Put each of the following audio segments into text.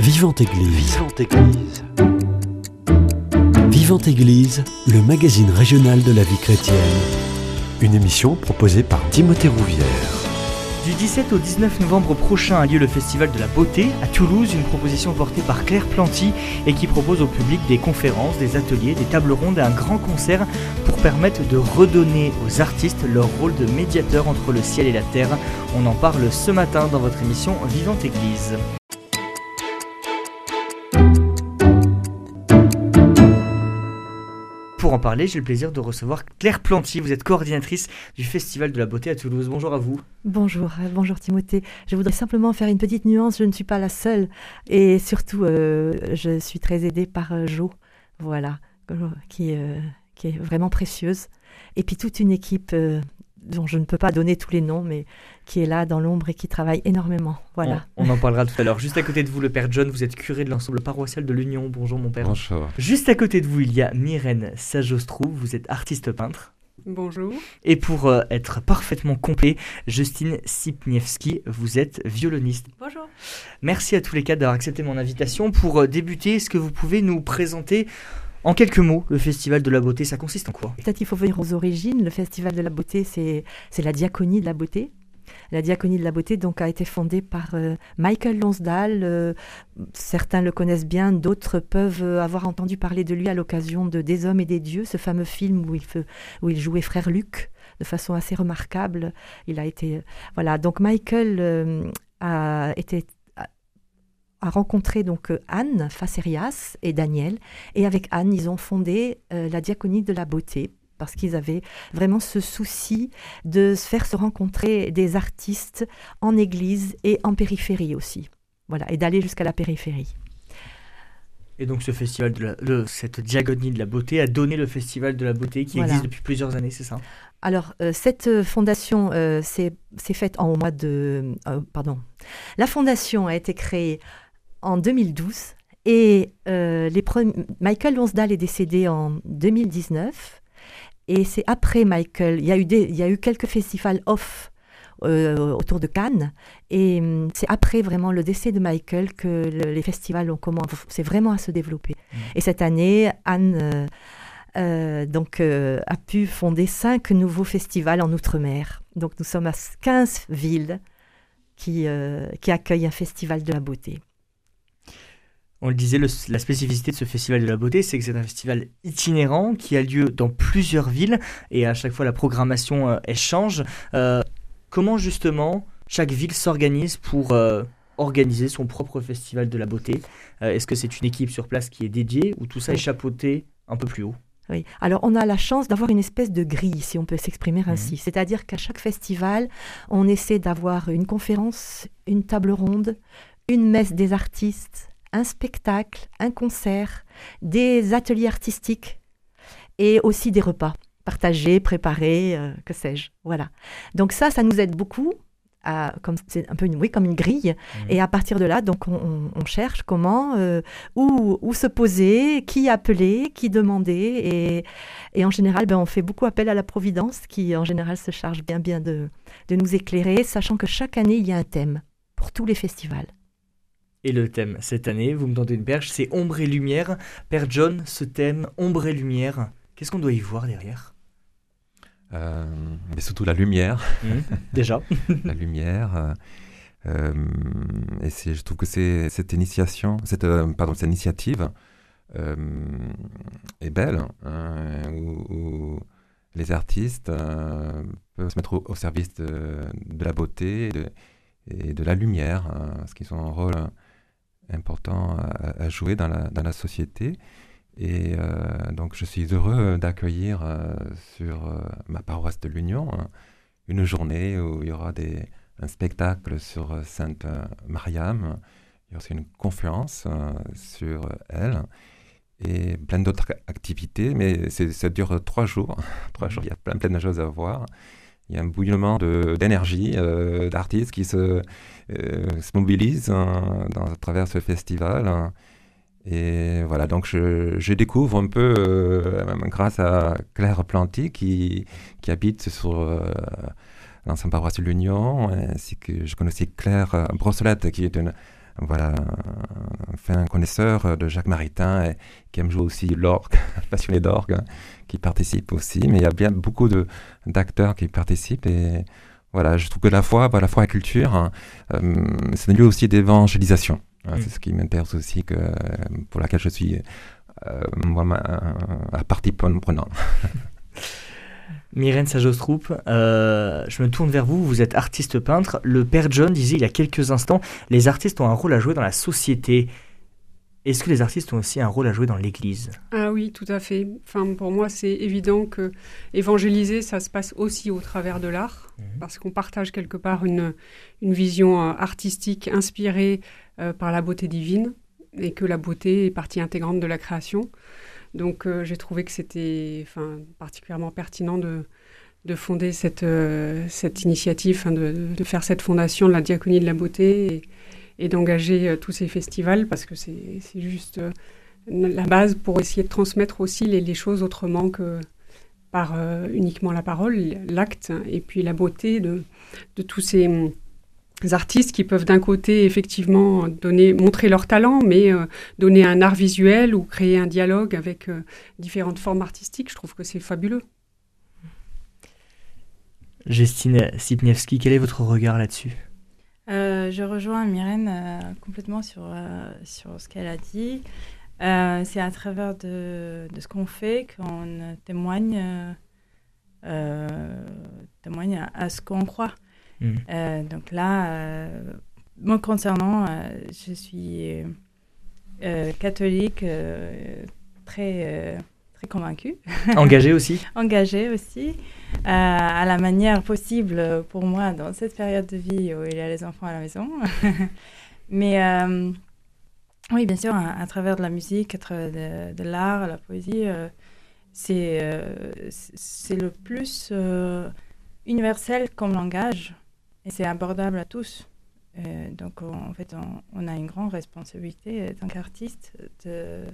Vivante Église. Vivante Église. Vivante Église, le magazine régional de la vie chrétienne. Une émission proposée par Timothée Rouvière. Du 17 au 19 novembre prochain a lieu le Festival de la Beauté à Toulouse, une proposition portée par Claire Planty et qui propose au public des conférences, des ateliers, des tables rondes et un grand concert pour permettre de redonner aux artistes leur rôle de médiateur entre le ciel et la terre. On en parle ce matin dans votre émission Vivante Église. Pour en parler, j'ai le plaisir de recevoir Claire Planty. Vous êtes coordinatrice du Festival de la Beauté à Toulouse. Bonjour à vous. Bonjour, euh, bonjour Timothée. Je voudrais simplement faire une petite nuance. Je ne suis pas la seule. Et surtout, euh, je suis très aidée par euh, Jo, voilà, qui, qui est vraiment précieuse. Et puis toute une équipe dont je ne peux pas donner tous les noms, mais qui est là dans l'ombre et qui travaille énormément. Voilà. On, en parlera tout à l'heure. Juste à côté de vous, le Père John, vous êtes curé de l'ensemble paroissial de l'Union. Bonjour mon Père. Bonjour. Juste à côté de vous, il y a Myrène Sajostrou, vous êtes artiste peintre. Bonjour. Et pour euh, être parfaitement complet, Justine Sipniewski, vous êtes violoniste. Bonjour. Merci à tous les quatre d'avoir accepté mon invitation. Pour euh, débuter, est-ce que vous pouvez nous présenter en quelques mots, le Festival de la Beauté, ça consiste en quoi? Peut-être qu'il faut venir aux origines. Le Festival de la Beauté, c'est la diaconie de la beauté. La diaconie de la beauté donc a été fondée par euh, Michael Lonsdale. Euh, certains le connaissent bien, d'autres peuvent avoir entendu parler de lui à l'occasion de Des hommes et des dieux, ce fameux film où il, jouait frère Luc de façon assez remarquable. Il a été voilà donc Michael euh, a rencontré donc euh, Anne Facerias et Daniel. Et avec Anne, ils ont fondé euh, la diaconie de la beauté parce qu'ils avaient vraiment ce souci de se faire se rencontrer des artistes en église et en périphérie aussi. Voilà, et d'aller jusqu'à la périphérie. Et donc ce festival de, cette diagonie de la beauté a donné le festival de la beauté qui existe depuis plusieurs années, c'est ça? Alors euh, cette fondation s'est faite en mois de pardon. La fondation a été créée en 2012 et euh, les Michael Lonsdale est décédé en 2019 et c'est après Michael, il y a eu, il y a eu quelques festivals off euh, autour de Cannes. Et hum, c'est après vraiment le décès de Michael que les festivals ont commencé vraiment à se développer. Mmh. Et cette année, Anne euh, donc, a pu fonder cinq nouveaux festivals en Outre-mer. Donc nous sommes à 15 villes qui, qui accueillent un festival de la beauté. On le disait, la spécificité de ce festival de la beauté, c'est que c'est un festival itinérant qui a lieu dans plusieurs villes et à chaque fois la programmation euh, elle change. Euh, comment justement chaque ville s'organise pour euh, organiser son propre festival de la beauté? Est-ce que c'est une équipe sur place qui est dédiée ou tout ça est chapeauté un peu plus haut? Oui. Alors, on a la chance d'avoir une espèce de grille, si on peut s'exprimer mhm. ainsi. C'est-à-dire qu'à chaque festival, on essaie d'avoir une conférence, une table ronde, une messe des artistes, un spectacle, un concert, des ateliers artistiques et aussi des repas partagés, préparés, euh, que sais-je. Voilà. Donc ça, ça nous aide beaucoup. comme c'est un peu une, oui, comme une grille mmh. et à partir de là donc on, cherche comment euh, où, où, se poser qui appeler qui demander et, et en général ben, on fait beaucoup appel à la providence qui en général se charge bien bien de, de nous éclairer sachant que chaque année il y a un thème pour tous les festivals et le thème cette année, vous me tendez une perche, c'est ombre et lumière. Père John, ce thème, ombre et lumière, qu'est-ce qu'on doit y voir derrière? Euh, mais surtout la lumière. Mmh, déjà. la lumière. Euh, euh, et je trouve que c'est cette initiation, cette, pardon, cette initiative est belle, hein, où, les artistes peuvent se mettre au, service de, la beauté et de, la lumière, hein, parce qu'ils ont un rôle important à, jouer dans la, société. Et euh, donc, je suis heureux d'accueillir euh, sur euh, ma paroisse de l'Union une journée où il y aura des, un spectacle sur Sainte Mariam. Il y aura aussi une conférence sur elle et plein d'autres activités. Mais ça dure trois jours. trois jours, il y a plein, plein de choses à voir. Il y a un bouillonnement d'énergie, d'artistes qui se se mobilisent hein, dans, à travers ce festival. Hein. Et voilà, donc je, je découvre un peu, euh, grâce à Claire Planty, qui, qui habite sur euh, l'ancienne paroisse de l'Union, ainsi que je connais aussi Claire Brossolette, qui est une voilà, un fin connaisseur de Jacques Maritain et qui aime jouer aussi l'orgue, passionné d'orgue, hein, qui participe aussi. Mais il y a bien beaucoup d'acteurs qui participent et voilà, je trouve que la foi, bah, la foi et la culture, hein, euh, c'est un lieu aussi d'évangélisation. Hein, mm. C'est ce qui m'intéresse aussi, que, pour laquelle je suis euh, moi, à partie prenante. Myrène Sajostroup, euh, je me tourne vers vous, vous êtes artiste peintre. Le père John disait il y a quelques instants, les artistes ont un rôle à jouer dans la société. Est-ce que les artistes ont aussi un rôle à jouer dans l'Église? Ah oui, tout à fait. Enfin, pour moi, c'est évident que évangéliser, ça se passe aussi au travers de l'art, mhm. parce qu'on partage quelque part une, une vision euh, artistique inspirée euh, par la beauté divine, et que la beauté est partie intégrante de la création. Donc euh, j'ai trouvé que c'était enfin, particulièrement pertinent de, de fonder cette, euh, cette initiative, de, de, faire cette fondation de la diaconie de la beauté et, d'engager euh, tous ces festivals parce que c'est juste la base pour essayer de transmettre aussi les, choses autrement que par uniquement la parole, l'acte et puis la beauté de, de tous ces artistes qui peuvent d'un côté effectivement donner, montrer leur talent, mais euh, donner un art visuel ou créer un dialogue avec euh, différentes formes artistiques. Je trouve que c'est fabuleux. Justine Sipniewski, quel est votre regard là-dessus? Euh, Je rejoins Myrène complètement sur, sur ce qu'elle a dit. c'est à travers de, de ce qu'on fait qu'on témoigne, témoigne à ce qu'on croit. Mm. Euh, donc là, euh, moi concernant, euh, je suis catholique très très convaincue. Engagée aussi Engagée aussi, à la manière possible pour moi dans cette période de vie où il y a les enfants à la maison. Mais oui, bien sûr, à, travers de la musique, à travers de, l'art, la poésie, c'est c'est le plus universel comme langage et c'est abordable à tous. Euh, donc, en fait, on, a une grande responsabilité en tant qu'artiste de,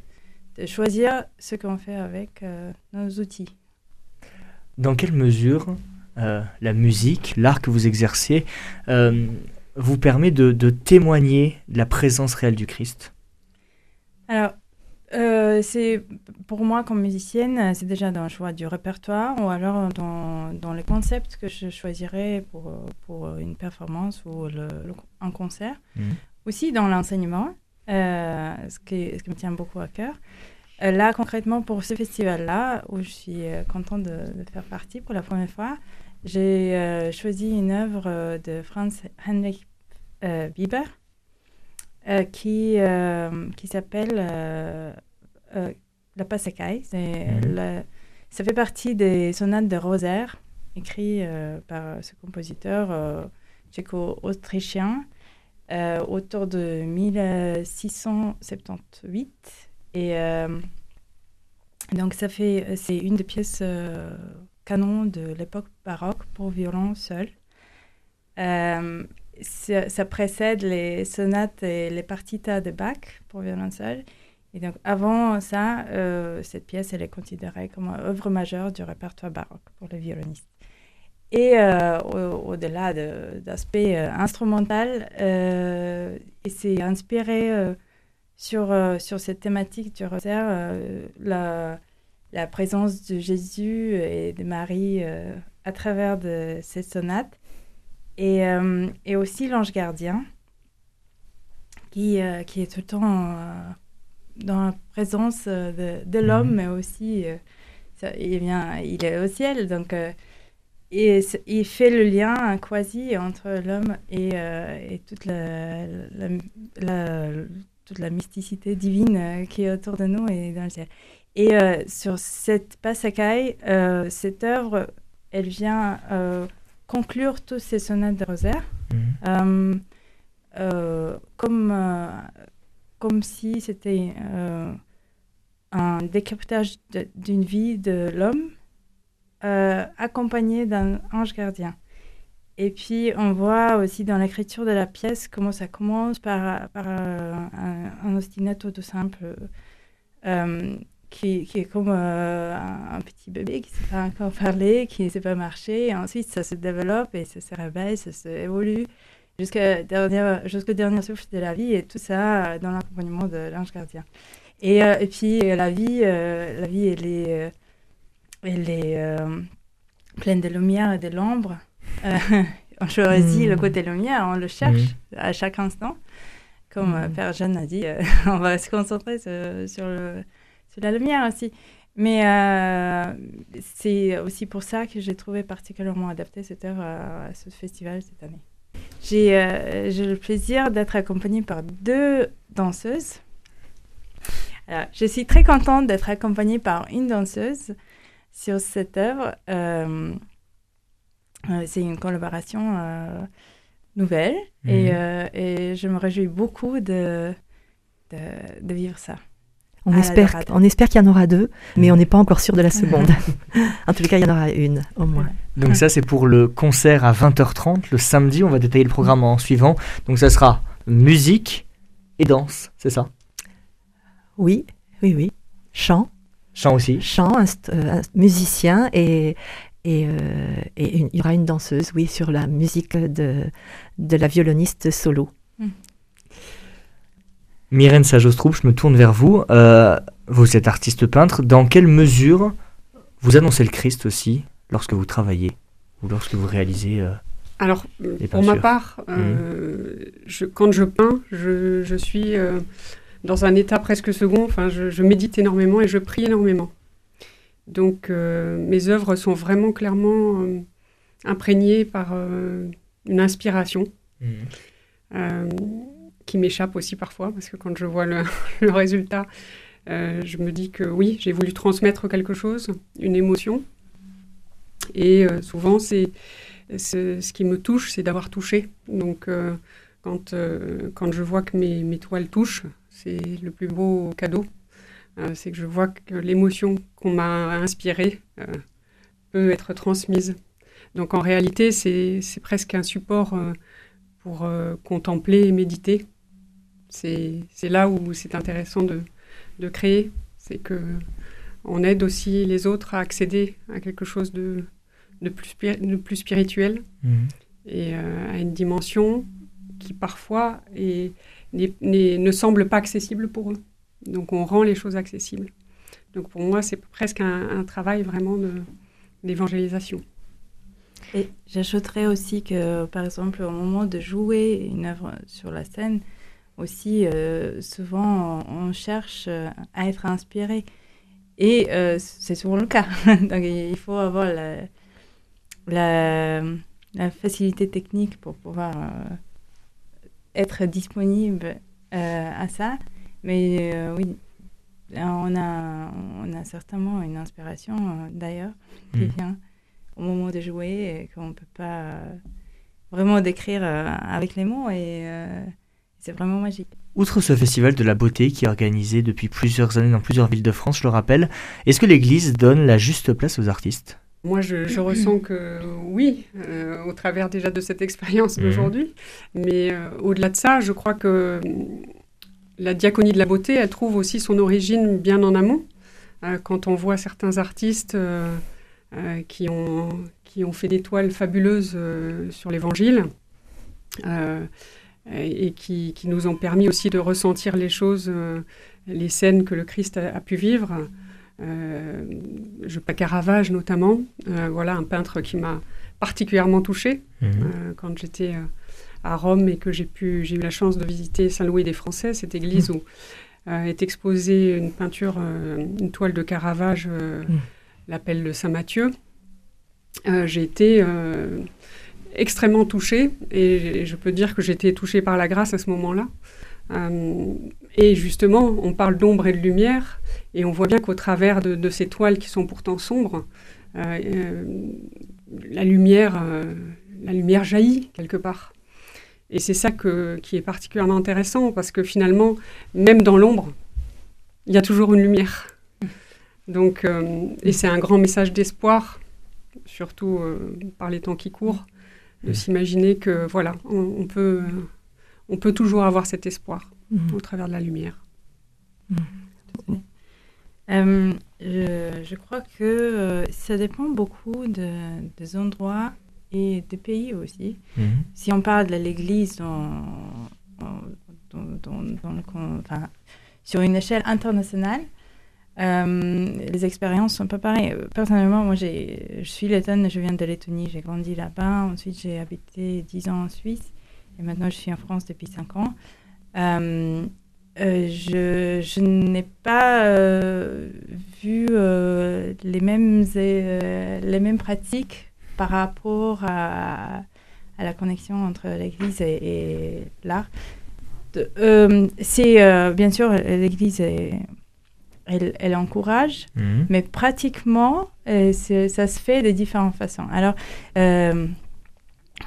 de, choisir ce qu'on fait avec euh, nos outils. Dans quelle mesure euh, la musique, l'art que vous exercez, vous permet de, de, témoigner de la présence réelle du Christ? Alors, euh, c'est pour moi comme musicienne, c'est déjà dans le choix du répertoire ou alors dans, dans les concepts que je choisirais pour, pour une performance ou le, un concert. Mhm. Aussi dans l'enseignement, euh, ce, qui, ce qui me tient beaucoup à cœur. Euh, là, concrètement, pour ce festival-là, où je suis contente de, de, faire partie pour la première fois, j'ai choisi une œuvre de Franz Heinrich Bieber euh, qui, euh, qui s'appelle euh, La Passecaille. Mhm. Ça fait partie des sonates de Rosaire, écrites par ce compositeur tchéco-autrichien autour de 1678. Et donc, ça fait, c'est une des pièces canon de l'époque baroque pour violon seul ça, précède les sonates et les partitas de Bach pour violon seul. Et donc, avant ça, euh, cette pièce, elle est considérée comme œuvre majeure du répertoire baroque pour les violonistes. Et euh, au-delà d'aspect euh, instrumental, il s'est inspiré sur, sur cette thématique du rosaire, la, la, présence de Jésus et de Marie à travers de ces sonates. Et, euh, et aussi l'ange gardien, qui, euh, qui est tout le temps euh, dans la présence de, de l'homme, mhm. mais aussi il, vient, il est au ciel. Donc, et il fait le lien quasi entre l'homme et, et, toute, la, la, toute la mysticité divine qui est autour de nous et dans le ciel. Et sur cette Passacaille, cette œuvre, elle vient conclure tous ces sonates de rosaire mhm. euh, euh, comme, euh, comme si c'était un décapitage d'une vie de l'homme accompagné d'un ange gardien. Et puis, on voit aussi dans l'écriture de la pièce comment ça commence par, un, ostinato tout simple qui, est comme euh, un, petit bébé qui ne sait pas encore parler, qui ne sait pas marcher. Et ensuite, ça se développe et ça se réveille, ça se évolue. jusqu'au dernier, dernier souffle de la vie et tout ça dans l'accompagnement de l'ange gardien. Et, et puis la vie, la vie, elle est, elle est pleine de lumière et de l'ombre. on choisit le hmm. côté lumière, on le cherche hmm. à chaque instant. Comme hmm. Père Jeanne a dit, on va se concentrer sur, sur, le, sur la lumière aussi. Mais euh, c'est aussi pour ça que j'ai trouvé particulièrement adapté cette œuvre à, ce festival cette année. Euh, j'ai le plaisir d'être accompagnée par deux danseuses. je suis très contente d'être accompagnée par une danseuse sur cette œuvre. Euh, c'est une collaboration nouvelle et, mhm. et, je me réjouis beaucoup de, de, de vivre ça. On espère, on espère qu'il y en aura deux, mais on n'est pas encore sûr de la seconde. en tous les cas, il y en aura une, au moins. Donc ça, c'est pour le concert à 20h30, le samedi. On va détailler le programme en suivant. Donc ça sera musique et danse, c'est ça? Oui, oui, oui. Chant. Chant aussi. Chant, euh, musicien et, et, euh, et il y aura une danseuse, oui, sur la musique de, de la violoniste solo. Myrène Sajostroup, je me tourne vers vous. Euh, vous êtes artiste peintre. Dans quelle mesure vous annoncez le Christ aussi lorsque vous travaillez ou lorsque vous réalisez euh, Alors, pour ma part, euh, mmh. je, quand je peins, je, suis dans un état presque second. Enfin, je, médite énormément et je prie énormément. Donc, mes œuvres sont vraiment clairement imprégnées par une inspiration. Mmh qui m'échappe aussi parfois, parce que quand je vois le, résultat, euh, je me dis que oui, j'ai voulu transmettre quelque chose, une émotion. Et euh, souvent, c'est ce qui me touche, c'est d'avoir touché. Donc, euh, quand, quand je vois que mes, mes toiles touchent, c'est le plus beau cadeau. c'est que je vois que l'émotion qu'on m'a inspirée peut être transmise. Donc, en réalité, c'est presque un support pour contempler et méditer c'est là où c'est intéressant de, de créer. C'est que on aide aussi les autres à accéder à quelque chose de, de, plus, de plus spirituel mhm. et euh, à une dimension qui parfois est, ne semble pas accessible pour eux. Donc on rend les choses accessibles. Donc pour moi, c'est presque un, travail vraiment d'évangélisation. Et j'ajouterais aussi que, par exemple, au moment de jouer une œuvre sur la scène, aussi, euh, souvent, on cherche euh, à être inspiré. Et euh, c'est souvent le cas. Donc, il faut avoir la, facilité technique pour pouvoir être disponible à ça. Mais oui, on a, on a certainement une inspiration, d'ailleurs, qui mmh. vient au moment de jouer et qu'on ne peut pas vraiment décrire avec les mots. Et c'est vraiment magique. Outre ce festival de la beauté qui est organisé depuis plusieurs années dans plusieurs villes de France, je le rappelle, est-ce que l'Église donne la juste place aux artistes? Moi, je, ressens que oui, euh, au travers déjà de cette expérience d'aujourd'hui. Mais euh, au-delà de ça, je crois que la diaconie de la beauté, elle trouve aussi son origine bien en amont. Euh, quand on voit certains artistes qui, ont, qui ont fait des toiles fabuleuses sur l'Évangile, et qui, qui, nous ont permis aussi de ressentir les choses, euh, les scènes que le Christ a, pu vivre. Euh, je pas Caravage notamment, euh, voilà un peintre qui m'a particulièrement touchée mhm. euh, quand j'étais à Rome et que j'ai pu j'ai eu la chance de visiter Saint-Louis des Français, cette église mhm. où est exposée une peinture, une toile de Caravage, mhm. l'appel de Saint Matthieu. j'ai été extrêmement touchée et je peux dire que j'étais touchée par la grâce à ce moment-là. Euh, et justement, on parle d'ombre et de lumière et on voit bien qu'au travers de, ces toiles qui sont pourtant sombres, euh, euh, la, lumière, la lumière jaillit quelque part. Et c'est ça qui est particulièrement intéressant parce que finalement, même dans l'ombre, il y a toujours une lumière. Donc, et c'est un grand message d'espoir, surtout par les temps qui courent, de s'imaginer que voilà, on, peut, on peut toujours avoir cet espoir mhm. au travers de la lumière. Mhm. Euh, je, je, crois que euh, ça dépend beaucoup de, des endroits et de pays aussi. Mhm. Si on parle de l'Église dans, dans- dans- dans le con- enfin, sur une échelle internationale, euh, les expériences sont pas pareilles. Personnellement, moi, j'ai- je suis lettonne, je viens de Lettonie, j'ai grandi là-bas. Ensuite, j'ai habité 10 ans en Suisse et maintenant, je suis en France depuis 5 ans. Euh, euh, je, je n'ai pas euh, vu les, mêmes, les mêmes pratiques par rapport à, à la connexion entre l'Église et, et l'art. C'est bien sûr l'Église, est- elle, elle encourage, Mhm. mais pratiquement, ça se fait de différentes façons. Alors,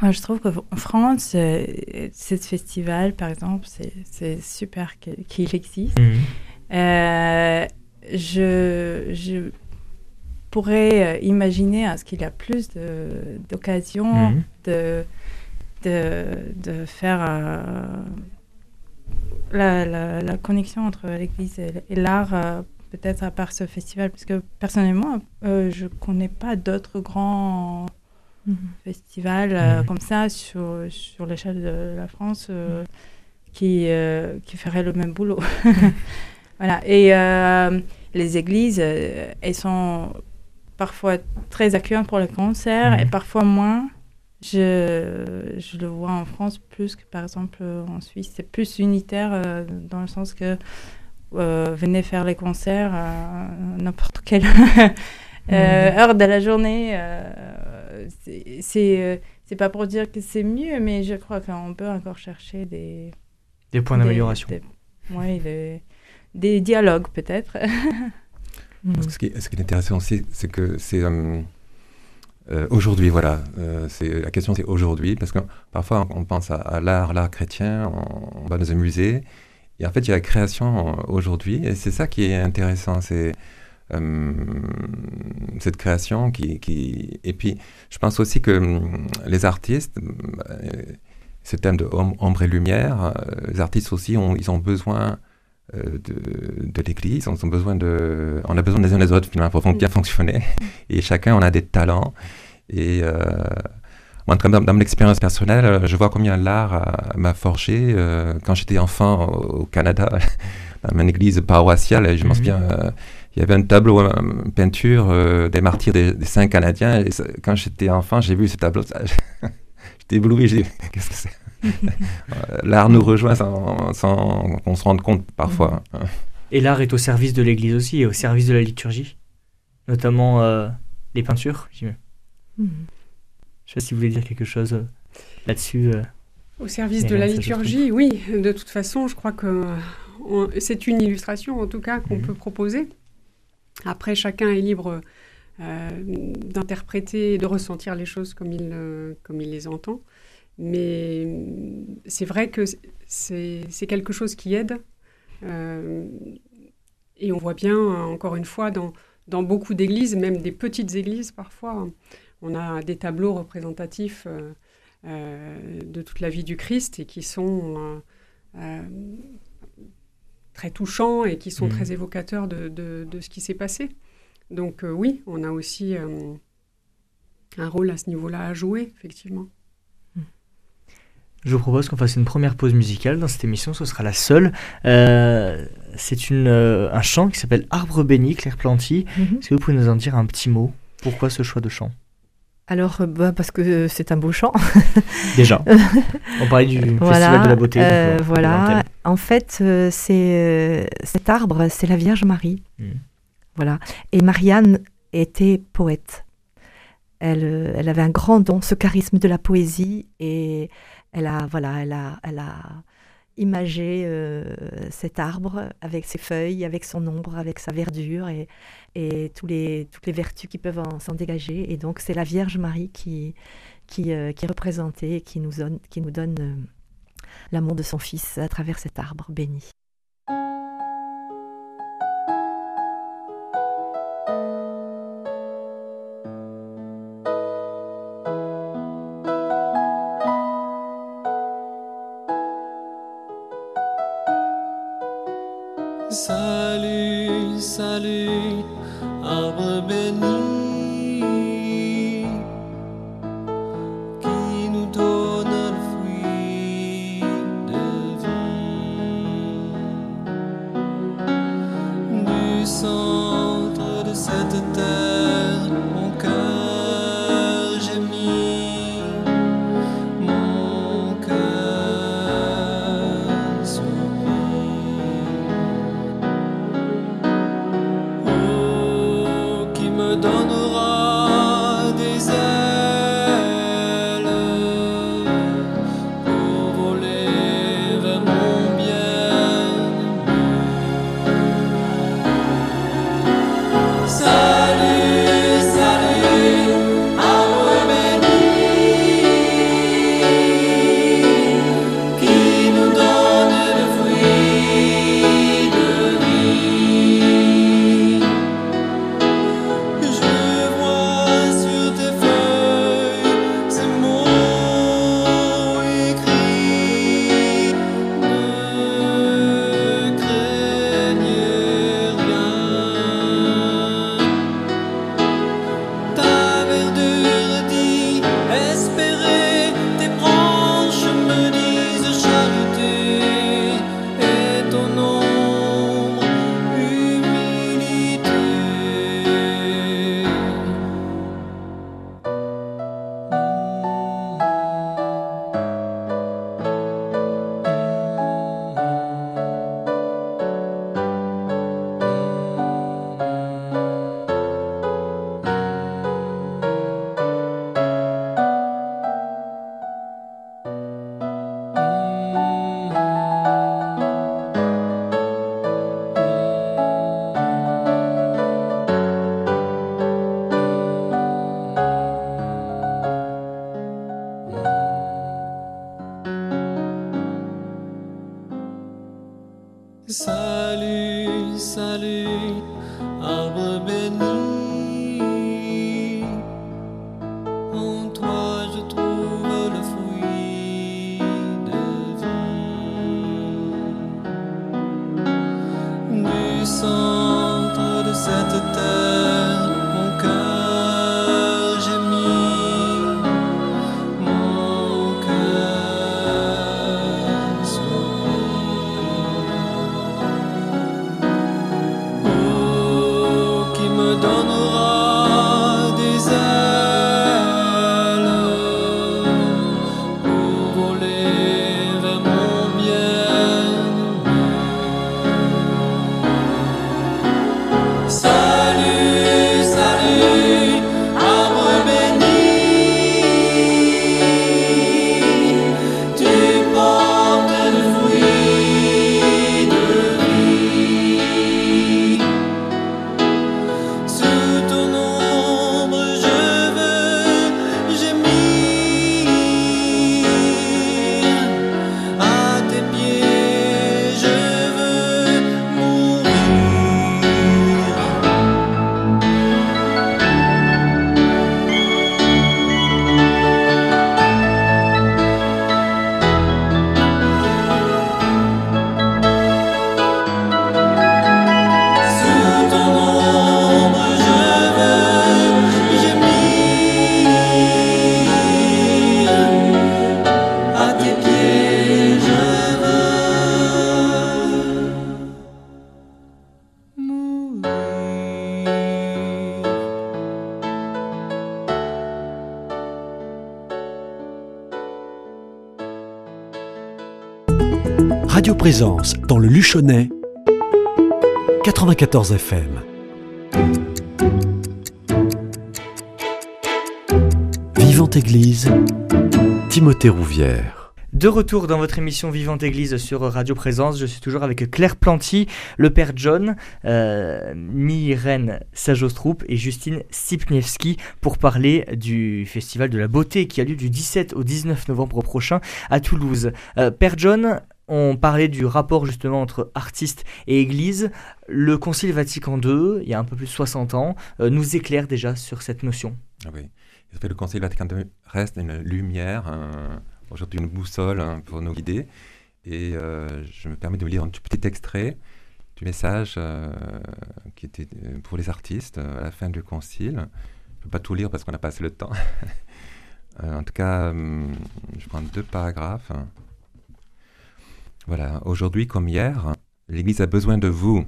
moi, je trouve qu'en France, euh, ce festival, par exemple, c'est super qu'il existe. Mhm. Euh, je, je pourrais euh, imaginer à ce qu'il y a plus de- d'occasions Mhm. de, de, de faire euh, la, la, la connexion entre l'Église et, l'art, peut-être à part ce festival, parce que personnellement, euh, je ne connais pas d'autres grands Mhm. festivals euh, comme ça sur, sur l'échelle de la France euh, qui, euh, qui feraient le même boulot. voilà. Et euh, les églises, elles sont parfois très accueillantes pour les concerts et parfois moins. Je, je le vois en France plus que par exemple en Suisse. C'est plus unitaire euh, dans le sens que euh, venez faire les concerts à n'importe quelle euh, heure de la journée. euh, c'est- c'est euh, c'est pas pour dire que c'est mieux, mais je crois qu'on peut encore chercher des, Des points d'amélioration. des- ouais, des, des dialogues peut-être. Ce, qui est, ce qui est intéressant aussi, c'est que c'est euh, euh, aujourd'hui, voilà. euh, c'est la question, c'est aujourd'hui, parce que parfois on pense à, à l'art, l'art chrétien, on, on va dans un musée, et en fait il y a la création aujourd'hui, et c'est ça qui est intéressant, c'est euh, cette création qui, qui, et puis je pense aussi que hum, les artistes, euh, ce thème de om- ombre et lumière, euh, les artistes aussi, ont, ils ont besoin de, de l'Église, on, ont besoin de, on a besoin des uns des autres finalement pour fon- bien fonctionner. Et chacun, on a des talents. Et euh, moi, dans, dans mon expérience personnelle, je vois combien l'art a- m'a forgé. quand j'étais enfant au, Canada, dans une église paroissiale, je m'en Mhm. souviens, il y avait un tableau, euh, une peinture euh, des martyrs des, des saints canadiens. Et ça- quand j'étais enfant, j'ai vu ce tableau. J'étais ébloui. J'ai dit, qu'est-ce que c'est? Euh, L'art nous rejoint sans, sans qu'on se rende compte parfois. hein. Et l'art est au service de l'Église aussi et au service de la liturgie, notamment euh, les peintures. Je Mhm. sais pas si vous voulez dire quelque chose euh, là-dessus. euh. Au service de la liturgie, oui. De toute façon, je crois que c'est une illustration, en tout cas, qu'on Mhm. peut proposer. Après, chacun est libre euh, d'interpréter et de ressentir les choses comme il, euh, comme il les entend. Mais euh, c'est vrai que c'est quelque chose qui aide. Et on voit bien, euh, encore une fois, dans, dans beaucoup d'églises, même des petites églises parfois, on a des tableaux représentatifs de toute la vie du Christ et qui sont très touchants et qui sont Mhm. très évocateurs de, de- de ce qui s'est passé. Donc euh, oui, on a aussi euh, un rôle à ce niveau-là à jouer, effectivement. Je vous propose qu'on fasse une première pause musicale dans cette émission, ce sera la seule. Euh, c'est une, un chant qui s'appelle Arbre béni, Claire Planty. Mhm. Est-ce que vous pouvez nous en dire un petit mot? Pourquoi ce choix de chant? Alors, euh, bah, parce que c'est un beau chant. Déjà, on parlait du Festival de la Beauté. euh, euh, voilà. En fait, euh, c'est euh, cet arbre, c'est la Vierge Marie. Mhm. Voilà. Et Marianne était poète. Elle, euh, elle avait un grand don, ce charisme de la poésie, et elle a, voilà, elle a, elle a imagé euh, cet arbre avec ses feuilles, avec son ombre, avec sa verdure et, et toutes les vertus qui peuvent en- s'en dégager. Et donc, c'est la Vierge Marie qui, euh, est représentée et qui nous donne, qui nous donne euh, l'amour de son Fils à travers cet arbre béni. Présence dans le Luchonnais 94 FM. Vivante Église, Timothée Rouvière. De retour dans votre émission Vivante Église sur Radio Présence, je suis toujours avec Claire Planty, le père John, euh, Myrène Sajostroup et Justine Sipniewski pour parler du Festival de la Beauté qui a lieu du 17 au 19 novembre prochain à Toulouse. Euh, père John, on parlait du rapport justement entre artistes et église. Le Concile Vatican II, il y a un peu plus de 60 ans, euh, nous éclaire déjà sur cette notion. Ah Oui. Le Concile Vatican II reste une lumière, un- aujourd'hui une boussole hein, pour nous guider. Et euh, je me permets de vous lire un petit extrait du message euh, qui était pour les artistes à la fin du Concile. Je ne peux pas tout lire parce qu'on n'a pas assez le temps. En tout cas, hum, je prends deux paragraphes. Voilà. Aujourd'hui comme hier, l'Église a besoin de vous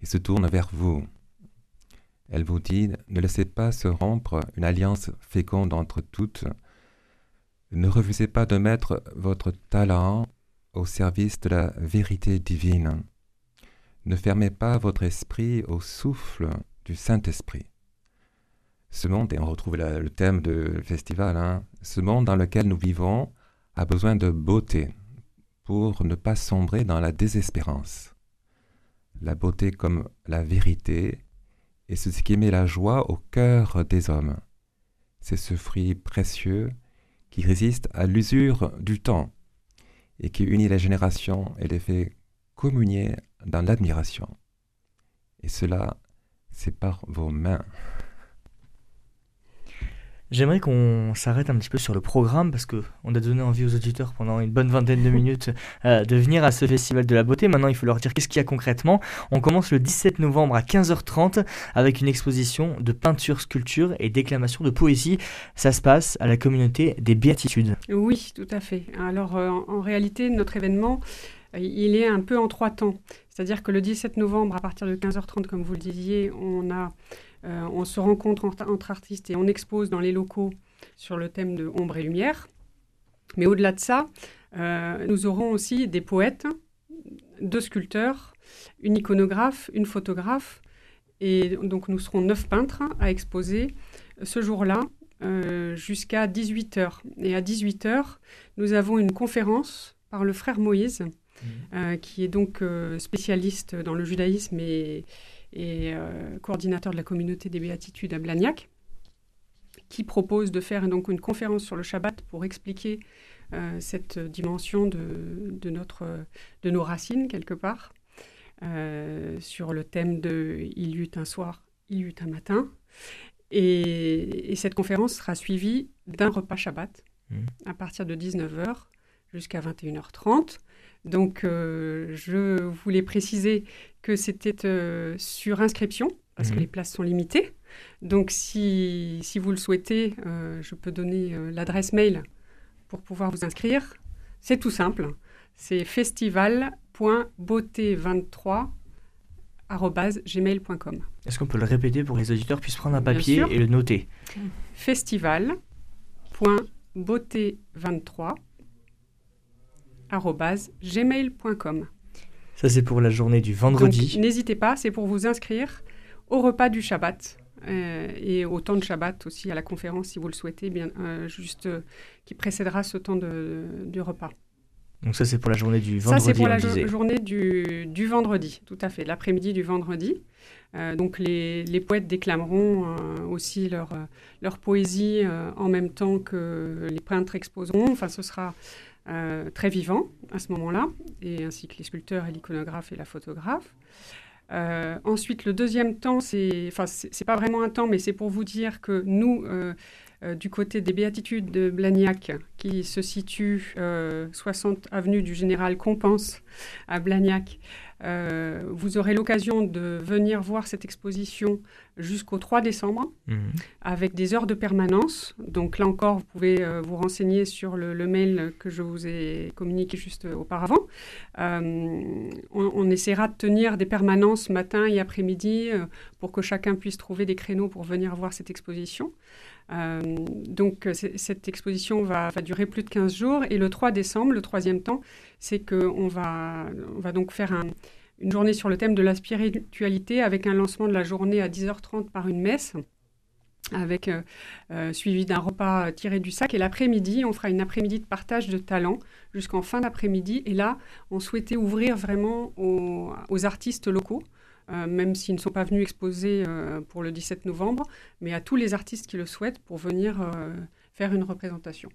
et se tourne vers vous. Elle vous dit, ne laissez pas se rompre une alliance féconde entre toutes. Ne refusez pas de mettre votre talent au service de la vérité divine. Ne fermez pas votre esprit au souffle du Saint-Esprit. Ce monde, et on retrouve le thème du festival, hein, ce monde dans lequel nous vivons a besoin de beauté pour ne pas sombrer dans la désespérance. La beauté comme la vérité et c'est ce qui met la joie au cœur des hommes. C'est ce fruit précieux qui résiste à l'usure du temps et qui unit les générations et les fait communier dans l'admiration. Et cela, c'est par vos mains. J'aimerais qu'on s'arrête un petit peu sur le programme parce que on a donné envie aux auditeurs pendant une bonne vingtaine de minutes euh, de venir à ce festival de la beauté. Maintenant, il faut leur dire qu'est-ce qu'il y a concrètement. On commence le 17 novembre à 15h30 avec une exposition de peinture, sculpture et déclamation de poésie. Ça se passe à la communauté des Béatitudes. Oui, tout à fait. Alors, euh, en, réalité, notre événement, euh, il est un peu en trois temps. C'est-à-dire que le 17 novembre, à partir de 15h30, comme vous le disiez, on, a, on se rencontre entre, entre artistes et on expose dans les locaux sur le thème de ombre et lumière. Mais au-delà de ça, euh, nous aurons aussi des poètes, deux sculpteurs, une iconographe, une photographe. Et donc, nous serons neuf peintres à exposer ce jour-là euh, jusqu'à 18h. Et à 18h, nous avons une conférence par le frère Moïse, euh, qui est donc euh, spécialiste dans le judaïsme et, et euh, coordinateur de la communauté des béatitudes à Blagnac, qui propose de faire donc une conférence sur le Shabbat pour expliquer euh, cette dimension de, de, notre, de nos racines, quelque part. sur le thème de Il y eut un soir, il y eut un matin. Et, cette conférence sera suivie d'un repas Shabbat mmh. à partir de 19h jusqu'à 21h30. Donc, je voulais préciser que c'était sur inscription, parce que mmh. les places sont limitées. Donc, si, si vous le souhaitez, je peux donner l'adresse mail pour pouvoir vous inscrire. C'est tout simple. C'est festival.beauté23 Est-ce qu'on peut le répéter pour que les auditeurs puissent prendre un papier et le noter? Festival.beauté23 gmail.com. Ça, c'est pour la journée du vendredi. N'hésitez pas, c'est pour vous inscrire au repas du Shabbat. Euh, et au temps de Shabbat aussi, à la conférence, si vous le souhaitez, bien, euh, juste euh, qui précédera ce temps de, du repas. Donc ça, c'est pour la journée du vendredi. Ça, c'est pour la journée du, du, vendredi, tout à fait, l'après-midi du vendredi. donc les, les, poètes déclameront aussi leur, leur poésie en même temps que les peintres exposeront. Enfin, ce sera très vivant à ce moment-là, et ainsi que les sculpteurs et l'iconographe et la photographe. Euh, ensuite, le deuxième temps, c'est, enfin, c'est pas vraiment un temps, mais c'est pour vous dire que nous, euh, euh, du côté des Béatitudes de Blagnac, qui se situe 60 avenue du Général Compense à Blagnac, euh, vous aurez l'occasion de venir voir cette exposition jusqu'au 3 décembre mhm. avec des heures de permanence. Donc là encore, vous pouvez euh, vous renseigner sur le, mail que je vous ai communiqué juste auparavant. Euh, on, essaiera de tenir des permanences matin et après-midi pour que chacun puisse trouver des créneaux pour venir voir cette exposition. Donc cette exposition va, durer plus de 15 jours et le 3 décembre, le troisième temps, c'est qu'on va, on va donc faire une journée sur le thème de la spiritualité avec un lancement de la journée à 10h30 par une messe avec euh, euh, suivi d'un repas tiré du sac. Et l'après-midi, on fera une après-midi de partage de talents jusqu'en fin d'après-midi. Et là, on souhaitait ouvrir vraiment aux, artistes locaux, euh, même s'ils ne sont pas venus exposer pour le 17 novembre, mais à tous les artistes qui le souhaitent pour venir faire une représentation.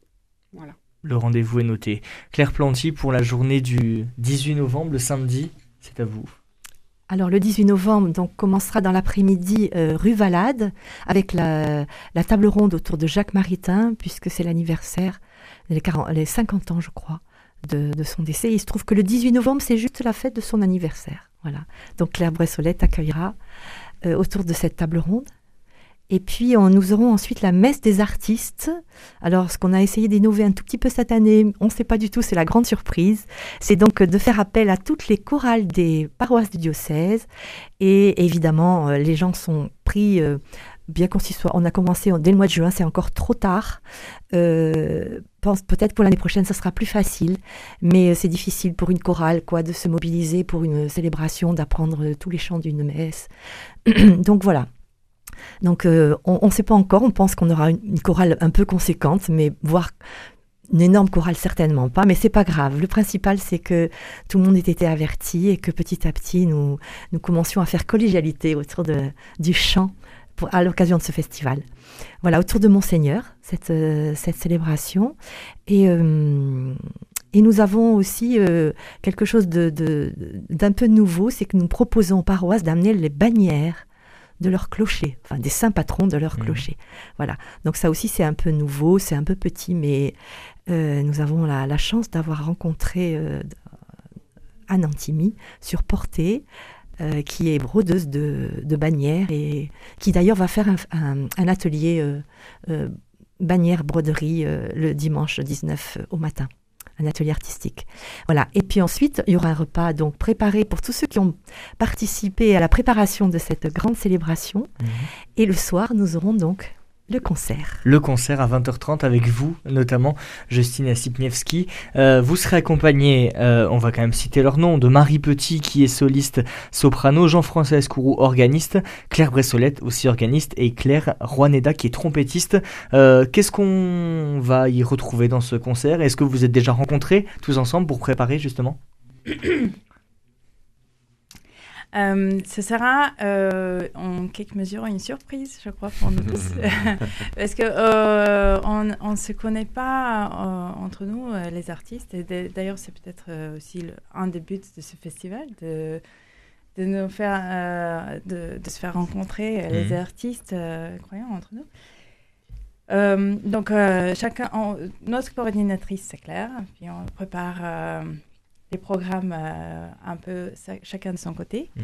Voilà. Le rendez-vous est noté. Claire Planty pour la journée du 18 novembre, le samedi, c'est à vous. Alors le 18 novembre, donc commencera dans l'après-midi euh, rue Valade avec la, table ronde autour de Jacques Maritain puisque c'est l'anniversaire, les, les 50 ans je crois, de, son décès. il se trouve que le 18 novembre c'est juste la fête de son anniversaire. Voilà. Donc Claire Bressolette accueillera euh, autour de cette table ronde. Et puis, nous aurons ensuite la messe des artistes. Alors, ce qu'on a essayé d'innover un tout petit peu cette année, on ne sait pas du tout, c'est la grande surprise. C'est donc de faire appel à toutes les chorales des paroisses du diocèse. Et évidemment, euh, les gens sont pris, euh, bien qu'on s'y soit. On a commencé dès le mois de juin, c'est encore trop tard. Euh, peut-être pour l'année prochaine, ça sera plus facile, mais c'est difficile pour une chorale, quoi, de se mobiliser pour une célébration, d'apprendre tous les chants d'une messe. donc voilà. Donc euh, on ne sait pas encore, on pense qu'on aura une, chorale un peu conséquente, mais voire une énorme chorale certainement pas, mais c'est pas grave. Le principal c'est que tout le monde ait été averti et que petit à petit nous, nous commencions à faire collégialité autour de, du chant à l'occasion de ce festival. Voilà, autour de Monseigneur, cette, euh, cette célébration. Et, euh, et nous avons aussi quelque chose d'un de, d'un peu nouveau, c'est que nous proposons aux paroisses d'amener les bannières de leur clocher, enfin des saints patrons de leur mmh. clocher. Voilà. Donc ça aussi c'est un peu nouveau, c'est un peu petit, mais euh, nous avons la, chance d'avoir rencontré euh, Anne Antimi sur Portée, euh, qui est brodeuse de, bannières et qui d'ailleurs va faire un, un atelier bannière broderie le dimanche 19 au matin un atelier artistique. Voilà. Et puis ensuite, il y aura un repas donc préparé pour tous ceux qui ont participé à la préparation de cette grande célébration. Mhm. Et le soir, nous aurons donc le concert. Le concert à 20h30 avec vous, notamment Justine Sipniewski. Euh, vous serez accompagné, euh, on va quand même citer leur nom, de Marie Petit qui est soliste soprano, Jean-François Escourou organiste, Claire Bressolette aussi organiste et Claire Rouaneda qui est trompettiste. Euh, qu'est-ce qu'on va y retrouver dans ce concert? Est-ce que vous êtes déjà rencontrés tous ensemble pour préparer justement? euh, ce sera euh, en quelque mesure une surprise, je crois, pour nous tous. Parce que euh, on ne se connaît pas entre nous, les artistes. Et d'ailleurs, c'est peut-être aussi un des buts de ce festival, de, de nous faire, de, de se faire rencontrer les Mhm. artistes croyants entre nous. Donc, chacun, notre coordinatrice, c'est Claire, puis on prépare les programmes euh, un peu chacun de son côté. Mhm.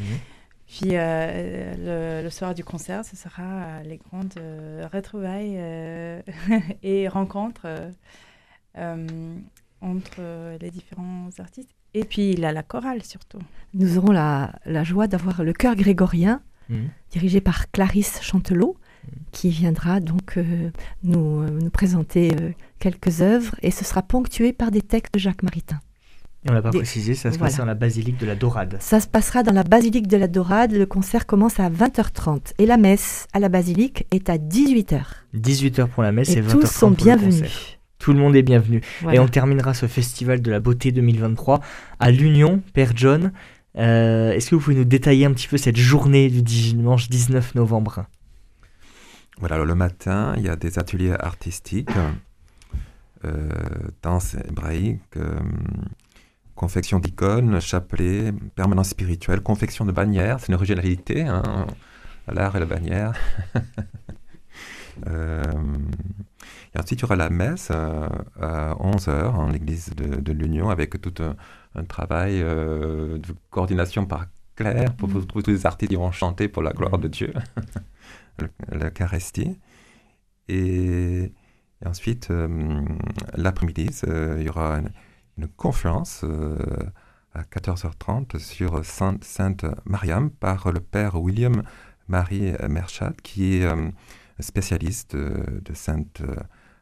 Puis euh, le, le soir du concert, ce sera euh, les grandes euh, retrouvailles euh, et rencontres entre les différents artistes. Et puis il y a la chorale surtout. Nous aurons la, la joie d'avoir le chœur grégorien Mhm. dirigé par Clarisse Chantelot, qui viendra donc euh, nous, euh, nous présenter euh, quelques œuvres et ce sera ponctué par des textes de Jacques Maritain. Et on l'a pas Des- précisé, ça se voilà. passe dans la basilique de la Dorade. Ça se passera dans la basilique de la Dorade. Le concert commence à 20h30 et la messe à la basilique est à 18h. 18h pour la messe et, Et 20h30 tous sont pour le concert. bienvenus. Tout le monde est bienvenu. Voilà. Et on terminera ce festival de la beauté 2023 à l'Union, Père John. Euh, Est-ce que vous pouvez nous détailler un petit peu cette journée du dimanche 19 novembre? Voilà, alors le matin, il y a des ateliers artistiques, euh, danse hébraïque, euh, confection d'icônes, chapelet, permanence spirituelle, confection de bannières, c'est une originalité, hein, l'art et la bannière. Euh, et ensuite, il y aura la messe euh, à 11h en l'église de, l'Union avec tout un, travail euh, de coordination par Claire pour trouver tous les artistes qui vont chanter pour la gloire de Dieu, le- l'Eucharistie. Et, et ensuite, l'après-midi, il y aura une, une conférence euh, à 14h30 sur Sainte, Sainte Mariam par le père William Marie Merchat, qui est euh, spécialiste euh, de Sainte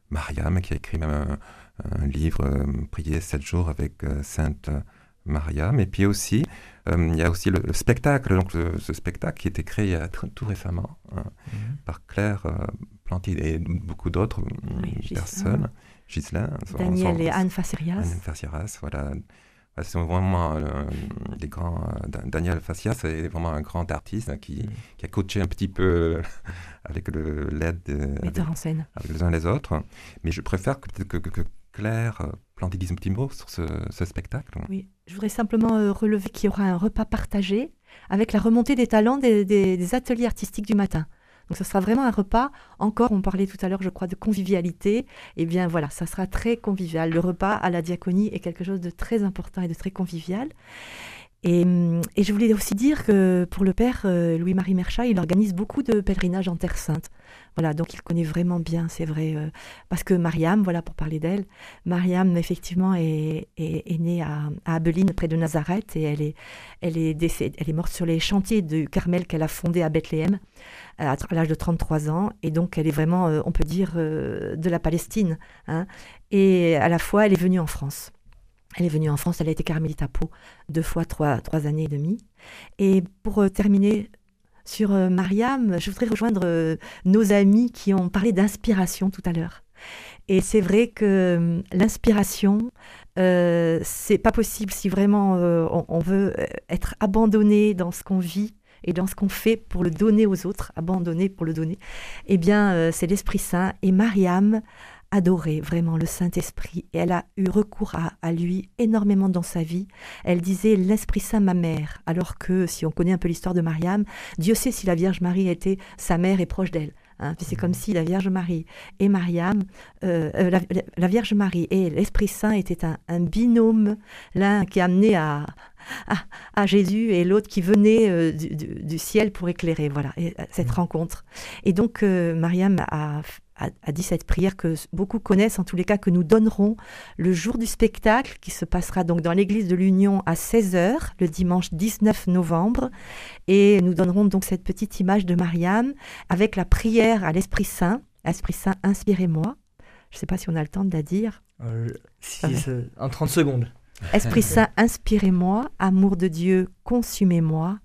Mariam, qui a écrit même un, un livre, Prier sept jours avec Sainte Mariam. Et puis aussi, euh, il y a aussi le, le spectacle, donc le- ce spectacle qui a été créé tout récemment hein, par Claire euh, Planty et beaucoup d'autres Oui, Ghislain. personnes. Daniel et Anne Facerias. Anne Facias, voilà. C'est vraiment euh, les grands. euh, Da- Daniel Facias est vraiment un grand artiste hein, qui, Mm. qui a coaché un petit peu avec le- l'aide de- avec, metteur en scène. avec les uns les autres. Mais je préfère que, que, que- Claire euh, Planty dise un petit mot sur ce, ce spectacle. Oui, je voudrais simplement euh, relever qu'il y aura un repas partagé avec la remontée des talents des, des- des ateliers artistiques du matin. Donc ce sera vraiment un repas, encore, on parlait tout à l'heure, je crois, de convivialité. Eh bien voilà, ça sera très convivial. Le repas à la diaconie est quelque chose de très important et de très convivial. Et, hum, et je voulais aussi dire que pour le père euh, Louis-Marie Merchat, il organise beaucoup de pèlerinages en Terre Sainte. Voilà, donc il connaît vraiment bien, c'est vrai. euh, parce que Mariam, voilà pour parler d'elle, Mariam, effectivement, est, est, née à, à Abeline, près de Nazareth, et elle est, elle, est décédée, elle est morte sur les chantiers du Carmel qu'elle a fondé à Bethléem à, l'âge de 33 ans. Et donc, elle est vraiment, euh, on peut dire, de la Palestine. hein. Et à la fois, elle est venue en France. Elle est venue en France, elle a été carmélite à Pau deux fois, trois, trois années et demie. Et pour euh, terminer sur euh, Mariam, je voudrais rejoindre euh, nos amis qui ont parlé d'inspiration tout à l'heure. Et c'est vrai que l'inspiration, euh, c'est pas possible si vraiment on, veut être abandonné dans ce qu'on vit et dans ce qu'on fait pour le donner aux autres, abandonné pour le donner. Eh bien, c'est l'Esprit Saint. Et Mariam adorait vraiment le Saint-Esprit et elle a eu recours à, à lui énormément dans sa vie. Elle disait l'Esprit Saint ma mère, alors que si on connaît un peu l'histoire de Mariam, Dieu sait si la Vierge Marie était sa mère et proche d'elle. hein. C'est comme si la Vierge Marie et Mariam, euh, euh, la Vierge Marie et l'Esprit Saint étaient un, un binôme, l'un qui amenait à, à, à Jésus et l'autre qui venait euh, du, ciel pour éclairer. Voilà, et, euh, cette rencontre. Et donc euh, Mariam a, a- a dit cette prière que beaucoup connaissent, en tous les cas, que nous donnerons le jour du spectacle qui se passera donc dans l'église de l'Union à 16h, le dimanche 19 novembre. Et nous donnerons donc cette petite image de Mariam avec la prière à l'Esprit Saint. Esprit Saint, inspirez-moi. Je ne sais pas si on a le temps de la dire. Euh, si, En 30 secondes. Esprit Saint, inspirez-moi. Amour de Dieu, consumez-moi.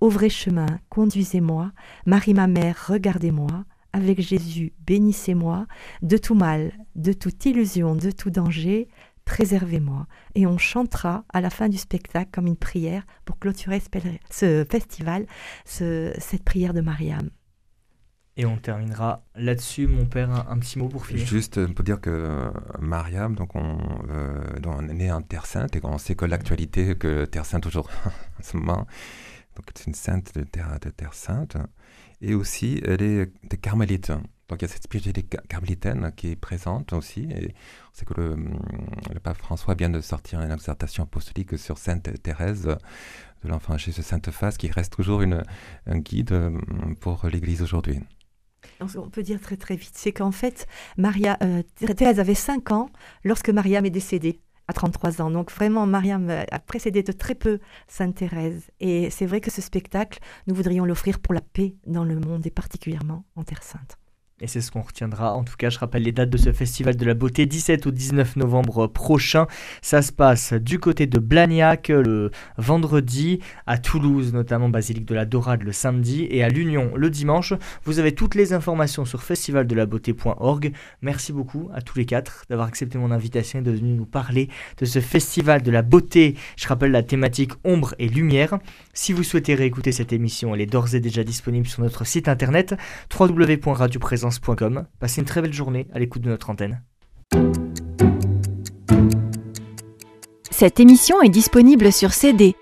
Ouvrez chemin, conduisez-moi. Marie, ma mère, regardez-moi. Avec Jésus, bénissez-moi. De tout mal, de toute illusion, de tout danger, préservez-moi. Et on chantera à la fin du spectacle comme une prière pour clôturer ce, festival, ce- cette prière de Mariam. Et on terminera là-dessus, mon père, un, petit mot pour finir. Juste euh, pour dire que euh, Mariam, donc on, euh, on est né en Terre Sainte et qu'on sait que l'actualité, que Terre Sainte toujours en ce moment, Donc c'est une sainte de terre, de terre sainte. Et aussi, elle est des carmélites. Donc il y a cette spiritualité carmélitaine qui est présente aussi. Et c'est que le, le, pape François vient de sortir une exhortation apostolique sur Sainte Thérèse de l'Enfant Jésus Sainte Face, qui reste toujours une, un guide pour l'Église aujourd'hui. On peut dire très très vite, c'est qu'en fait, Maria, euh, Thérèse avait 5 ans lorsque Mariam est décédée à 33 ans. Donc vraiment, Mariam a précédé de très peu Sainte Thérèse. Et c'est vrai que ce spectacle, nous voudrions l'offrir pour la paix dans le monde et particulièrement en Terre Sainte. Et c'est ce qu'on retiendra. En tout cas, je rappelle les dates de ce festival de la beauté 17 au 19 novembre prochain. Ça se passe du côté de Blagnac le vendredi, à Toulouse notamment Basilique de la Dorade le samedi et à l'Union le dimanche. Vous avez toutes les informations sur festivaldelabeauté.org. Merci beaucoup à tous les quatre d'avoir accepté mon invitation et de venir nous parler de ce festival de la beauté. Je rappelle la thématique ombre et lumière. Si vous souhaitez réécouter cette émission, elle est d'ores et déjà disponible sur notre site internet www.radioprésence Passez une très belle journée à l'écoute de notre antenne. Cette émission est disponible sur CD.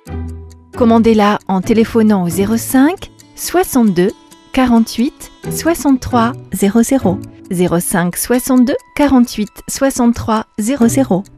Commandez-la en téléphonant au 05 62 48 63 00 05 62 48 63 00